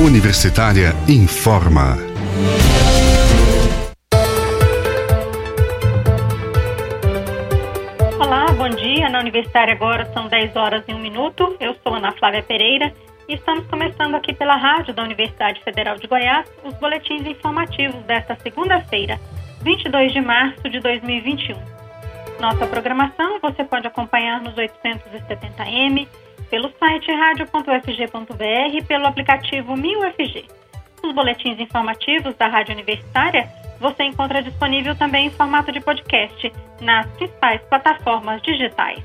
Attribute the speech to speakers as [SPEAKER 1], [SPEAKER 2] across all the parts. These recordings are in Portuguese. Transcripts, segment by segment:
[SPEAKER 1] Universitária informa.
[SPEAKER 2] Olá, bom dia. Na Universitária agora são 10 horas e 1 minuto. Eu sou Ana Flávia Pereira e estamos começando aqui pela rádio da Universidade Federal de Goiás os boletins informativos desta segunda-feira, 22 de março de 2021. Nossa programação você pode acompanhar nos 870m, pelo site radio.ufg.br e pelo aplicativo 1000FG. Os boletins informativos da Rádio Universitária você encontra disponível também em formato de podcast nas principais plataformas digitais.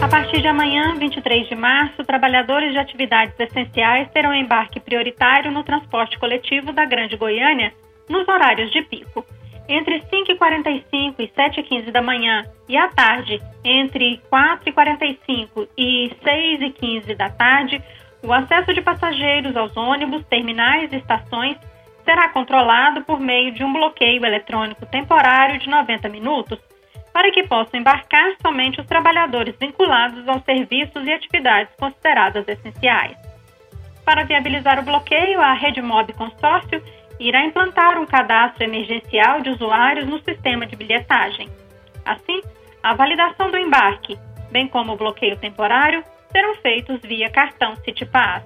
[SPEAKER 2] A partir de amanhã, 23 de março, trabalhadores de atividades essenciais terão embarque prioritário no transporte coletivo da Grande Goiânia nos horários de pico entre 5h45 e 7h15 da manhã e à tarde, entre 4h45 e 6h15 da tarde, o acesso de passageiros aos ônibus, terminais e estações será controlado por meio de um bloqueio eletrônico temporário de 90 minutos, para que possam embarcar somente os trabalhadores vinculados aos serviços e atividades consideradas essenciais. Para viabilizar o bloqueio, a Rede Mob Consórcio irá implantar um cadastro emergencial de usuários no sistema de bilhetagem. Assim, a validação do embarque, bem como o bloqueio temporário, serão feitos via cartão CityPass.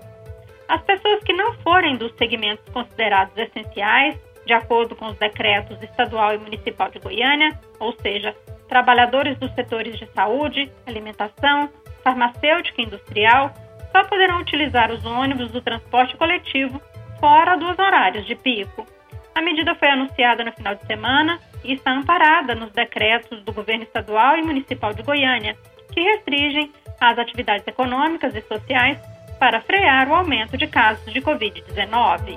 [SPEAKER 2] As pessoas que não forem dos segmentos considerados essenciais, de acordo com os decretos estadual e municipal de Goiânia, ou seja, trabalhadores dos setores de saúde, alimentação, farmacêutica e industrial, só poderão utilizar os ônibus do transporte coletivo fora dos horários de pico. A medida foi anunciada no final de semana e está amparada nos decretos do governo estadual e municipal de Goiânia, que restringem as atividades econômicas e sociais para frear o aumento de casos de Covid-19.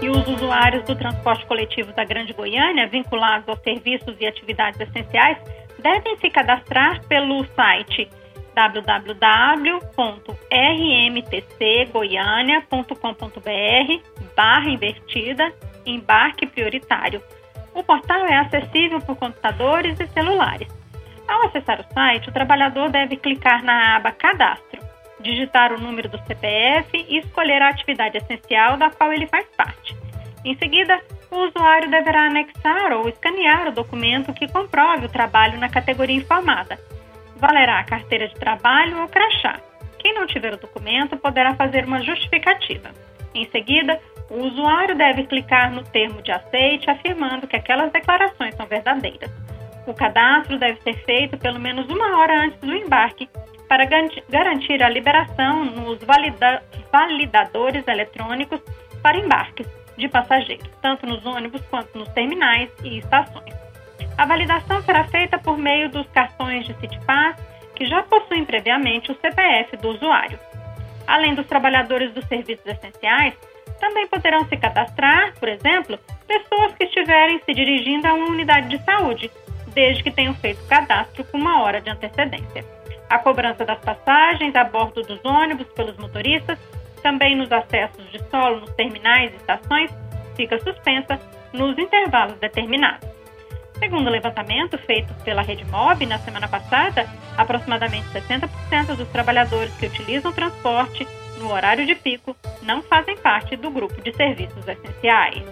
[SPEAKER 2] E os usuários do transporte coletivo da Grande Goiânia, vinculados aos serviços e atividades essenciais, devem se cadastrar pelo site www.rmtcgoiania.com.br barra invertida embarque prioritário. O portal é acessível por computadores e celulares. Ao acessar o site, o trabalhador deve clicar na aba Cadastro, digitar o número do CPF e escolher a atividade essencial da qual ele faz parte. Em seguida, o usuário deverá anexar ou escanear o documento que comprove o trabalho na categoria informada. Valerá a carteira de trabalho ou crachá. Quem não tiver o documento poderá fazer uma justificativa. Em seguida, o usuário deve clicar no termo de aceite afirmando que aquelas declarações são verdadeiras. O cadastro deve ser feito pelo menos uma hora antes do embarque para garantir a liberação nos valida validadores eletrônicos para embarques de passageiros, tanto nos ônibus quanto nos terminais e estações. A validação será feita por meio dos cartões de CityPass, que já possuem previamente o CPF do usuário. Além dos trabalhadores dos serviços essenciais, também poderão se cadastrar, por exemplo, pessoas que estiverem se dirigindo a uma unidade de saúde, desde que tenham feito cadastro com uma hora de antecedência. A cobrança das passagens a bordo dos ônibus pelos motoristas também nos acessos de solo nos terminais e estações, fica suspensa nos intervalos determinados. Segundo o levantamento feito pela Rede Mob na semana passada, aproximadamente 60% dos trabalhadores que utilizam transporte no horário de pico não fazem parte do grupo de serviços essenciais.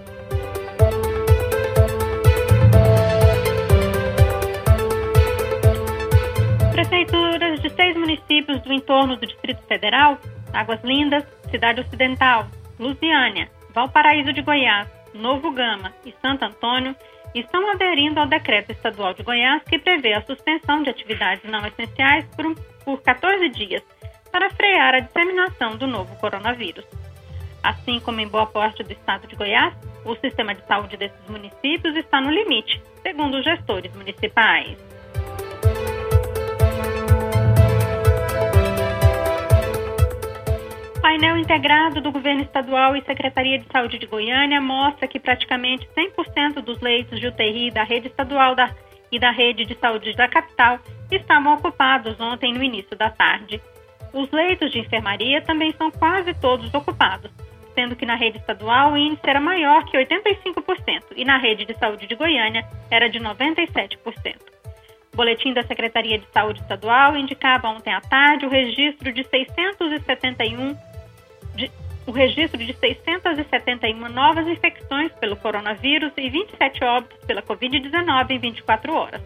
[SPEAKER 2] Prefeituras de seis municípios do entorno do Distrito Federal, Águas Lindas, Cidade Ocidental, Lusiânia, Valparaíso de Goiás, Novo Gama e Santo Antônio estão aderindo ao decreto estadual de Goiás que prevê a suspensão de atividades não essenciais por, por 14 dias para frear a disseminação do novo coronavírus. Assim como em boa parte do estado de Goiás, o sistema de saúde desses municípios está no limite, segundo os gestores municipais. Painel integrado do governo estadual e Secretaria de Saúde de Goiânia mostra que praticamente 100% dos leitos de UTI da rede estadual da, e da rede de saúde da capital estavam ocupados ontem no início da tarde. Os leitos de enfermaria também são quase todos ocupados, sendo que na rede estadual o índice era maior que 85% e na rede de saúde de Goiânia era de 97%. O boletim da Secretaria de Saúde Estadual indicava ontem à tarde o registro de 671 de, o registro de 671 novas infecções pelo coronavírus e 27 óbitos pela Covid-19 em 24 horas.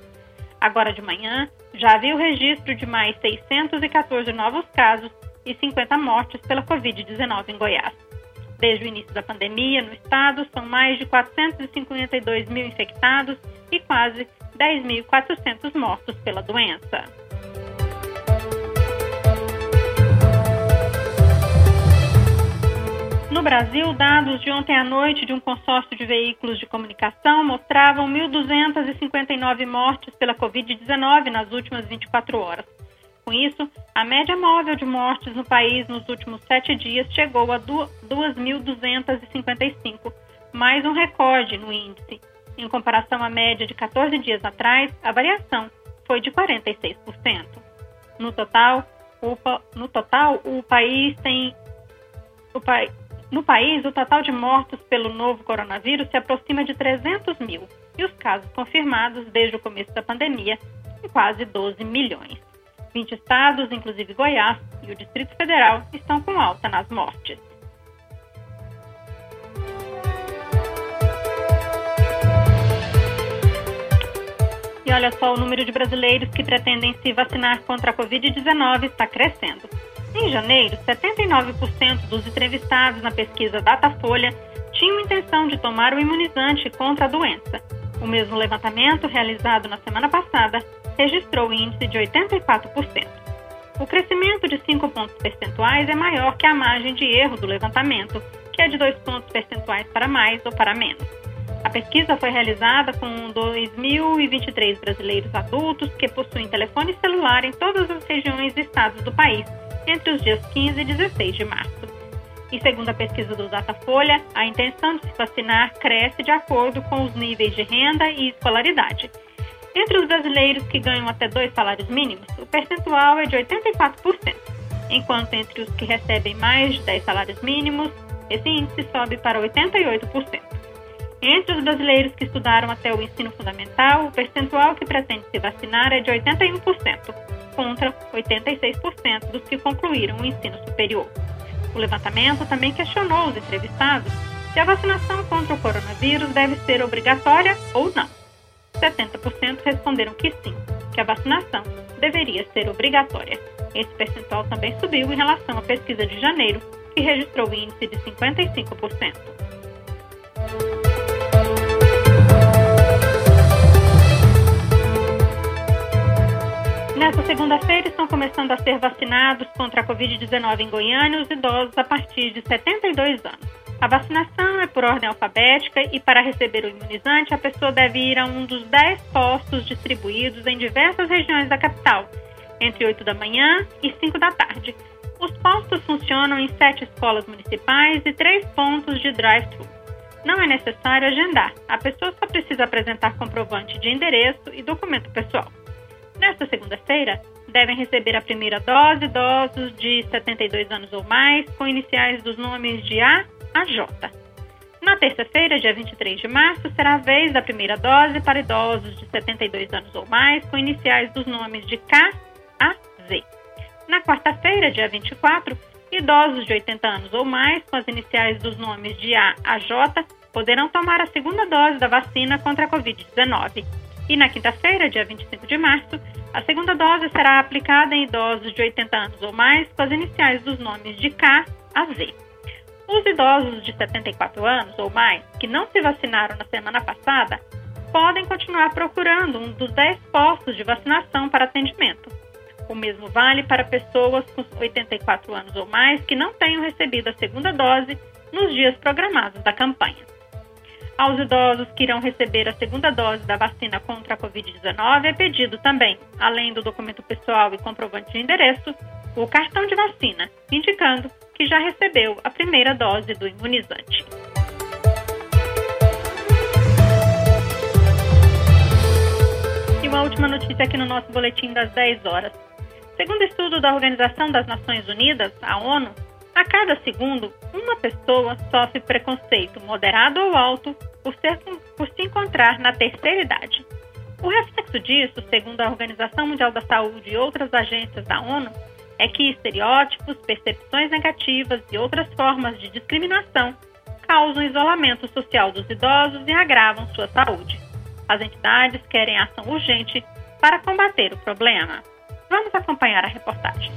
[SPEAKER 2] Agora de manhã, já havia o registro de mais 614 novos casos e 50 mortes pela Covid-19 em Goiás. Desde o início da pandemia, no estado, são mais de 452 mil infectados e quase 10.400 mortos pela doença. No Brasil, dados de ontem à noite de um consórcio de veículos de comunicação mostravam 1.259 mortes pela Covid-19 nas últimas 24 horas. Com isso, a média móvel de mortes no país nos últimos sete dias chegou a 2.255, mais um recorde no índice. Em comparação à média de 14 dias atrás, a variação foi de 46%. No total, o, no total, o país tem. O, no país, o total de mortos pelo novo coronavírus se aproxima de 300 mil e os casos confirmados desde o começo da pandemia em quase 12 milhões. 20 estados, inclusive Goiás e o Distrito Federal, estão com alta nas mortes. E olha só, o número de brasileiros que pretendem se vacinar contra a Covid-19 está crescendo. Em janeiro, 79% dos entrevistados na pesquisa Datafolha tinham intenção de tomar o imunizante contra a doença. O mesmo levantamento, realizado na semana passada, registrou índice de 84%. O crescimento de 5 pontos percentuais é maior que a margem de erro do levantamento, que é de 2 pontos percentuais para mais ou para menos. A pesquisa foi realizada com 2.023 brasileiros adultos que possuem telefone celular em todas as regiões e estados do país entre os dias 15 e 16 de março. E segundo a pesquisa do Datafolha, a intenção de se vacinar cresce de acordo com os níveis de renda e escolaridade. Entre os brasileiros que ganham até dois salários mínimos, o percentual é de 84%, enquanto entre os que recebem mais de 10 salários mínimos, esse índice sobe para 88%. Entre os brasileiros que estudaram até o ensino fundamental, o percentual que pretende se vacinar é de 81%, contra 86% dos que concluíram o ensino superior. O levantamento também questionou os entrevistados se a vacinação contra o coronavírus deve ser obrigatória ou não. 70% responderam que sim, que a vacinação deveria ser obrigatória. Esse percentual também subiu em relação à pesquisa de janeiro, que registrou o índice de 55%. Nesta segunda-feira estão começando a ser vacinados contra a Covid-19 em Goiânia os idosos a partir de 72 anos. A vacinação é por ordem alfabética e para receber o imunizante a pessoa deve ir a um dos 10 postos distribuídos em diversas regiões da capital, entre 8 da manhã e 5 da tarde. Os postos funcionam em sete escolas municipais e três pontos de drive-thru. Não é necessário agendar, a pessoa só precisa apresentar comprovante de endereço e documento pessoal. Nesta segunda-feira, devem receber a primeira dose idosos de 72 anos ou mais, com iniciais dos nomes de A a J. Na terça-feira, dia 23 de março, será a vez da primeira dose para idosos de 72 anos ou mais, com iniciais dos nomes de K a Z. Na quarta-feira, dia 24, idosos de 80 anos ou mais, com as iniciais dos nomes de A a J, poderão tomar a segunda dose da vacina contra a Covid-19. E na quinta-feira, dia 25 de março, a segunda dose será aplicada em idosos de 80 anos ou mais com as iniciais dos nomes de K a Z. Os idosos de 74 anos ou mais que não se vacinaram na semana passada podem continuar procurando um dos 10 postos de vacinação para atendimento. O mesmo vale para pessoas com 84 anos ou mais que não tenham recebido a segunda dose nos dias programados da campanha. Aos idosos que irão receber a segunda dose da vacina contra a Covid-19 é pedido também, além do documento pessoal e comprovante de endereço, o cartão de vacina, indicando que já recebeu a primeira dose do imunizante. E uma última notícia aqui no nosso boletim das 10 horas. Segundo estudo da Organização das Nações Unidas, a ONU, A cada segundo, uma pessoa sofre preconceito moderado ou alto por, ser, por se encontrar na terceira idade. O reflexo disso, segundo a Organização Mundial da Saúde e outras agências da ONU, é que estereótipos, percepções negativas e outras formas de discriminação causam isolamento social dos idosos e agravam sua saúde. As entidades querem ação urgente para combater o problema. Vamos acompanhar a reportagem.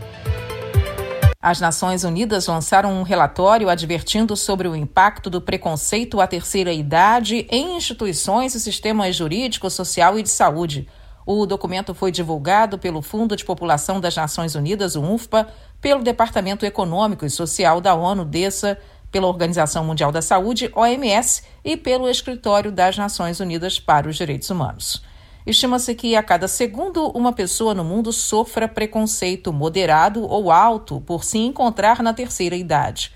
[SPEAKER 3] As Nações Unidas lançaram um relatório advertindo sobre o impacto do preconceito à terceira idade em instituições e sistemas jurídico, social e de saúde. O documento foi divulgado pelo Fundo de População das Nações Unidas, o UNFPA, pelo Departamento Econômico e Social da ONU, DESA, pela Organização Mundial da Saúde, OMS, e pelo Escritório das Nações Unidas para os Direitos Humanos. Estima-se que a cada segundo uma pessoa no mundo sofra preconceito moderado ou alto por se encontrar na terceira idade.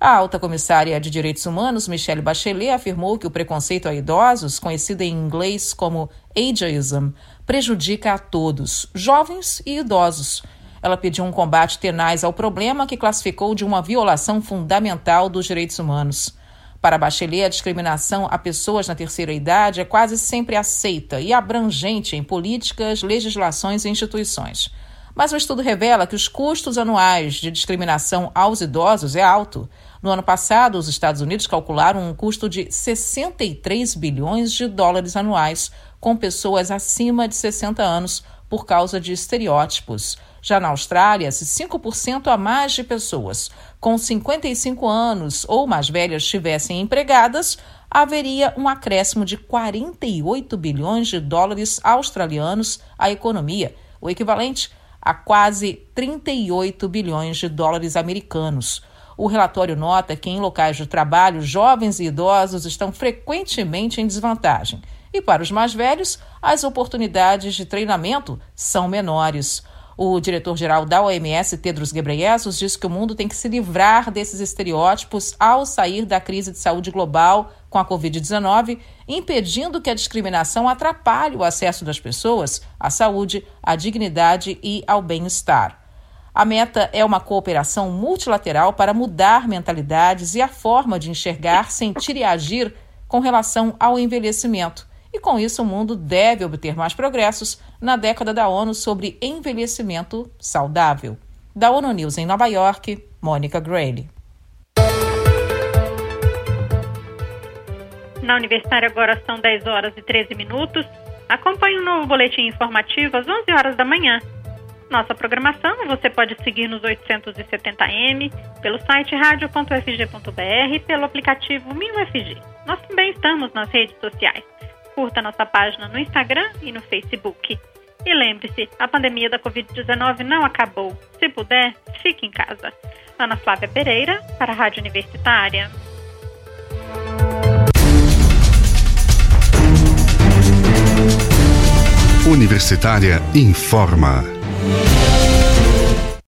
[SPEAKER 3] A alta comissária de Direitos Humanos, Michelle Bachelet, afirmou que o preconceito a idosos, conhecido em inglês como ageism, prejudica a todos, jovens e idosos. Ela pediu um combate tenaz ao problema que classificou de uma violação fundamental dos direitos humanos. Para Bachelet, a discriminação a pessoas na terceira idade é quase sempre aceita e abrangente em políticas, legislações e instituições. Mas o estudo revela que os custos anuais de discriminação aos idosos é alto. No ano passado, os Estados Unidos calcularam um custo de 63 bilhões de dólares anuais com pessoas acima de 60 anos por causa de estereótipos. Já na Austrália, se 5% a mais de pessoas com 55 anos ou mais velhas estivessem empregadas, haveria um acréscimo de 48 bilhões de dólares australianos à economia, o equivalente a quase 38 bilhões de dólares americanos. O relatório nota que em locais de trabalho, jovens e idosos estão frequentemente em desvantagem. E para os mais velhos, as oportunidades de treinamento são menores. O diretor-geral da OMS, Tedros Ghebreyesus, diz que o mundo tem que se livrar desses estereótipos ao sair da crise de saúde global com a Covid-19, impedindo que a discriminação atrapalhe o acesso das pessoas à saúde, à dignidade e ao bem-estar. A meta é uma cooperação multilateral para mudar mentalidades e a forma de enxergar, sentir e agir com relação ao envelhecimento e com isso o mundo deve obter mais progressos na década da ONU sobre envelhecimento saudável. Da ONU News em Nova York, Mônica Grayle.
[SPEAKER 2] Na Universitária agora são 10 horas e 13 minutos. Acompanhe o um novo boletim informativo às 11 horas da manhã. Nossa programação você pode seguir nos 870m, pelo site radio.fg.br e pelo aplicativo MinUFG. Nós também estamos nas redes sociais curta nossa página no Instagram e no Facebook. E lembre-se, a pandemia da Covid-19 não acabou. Se puder, fique em casa. Ana Flávia Pereira, para a Rádio Universitária.
[SPEAKER 1] Universitária informa.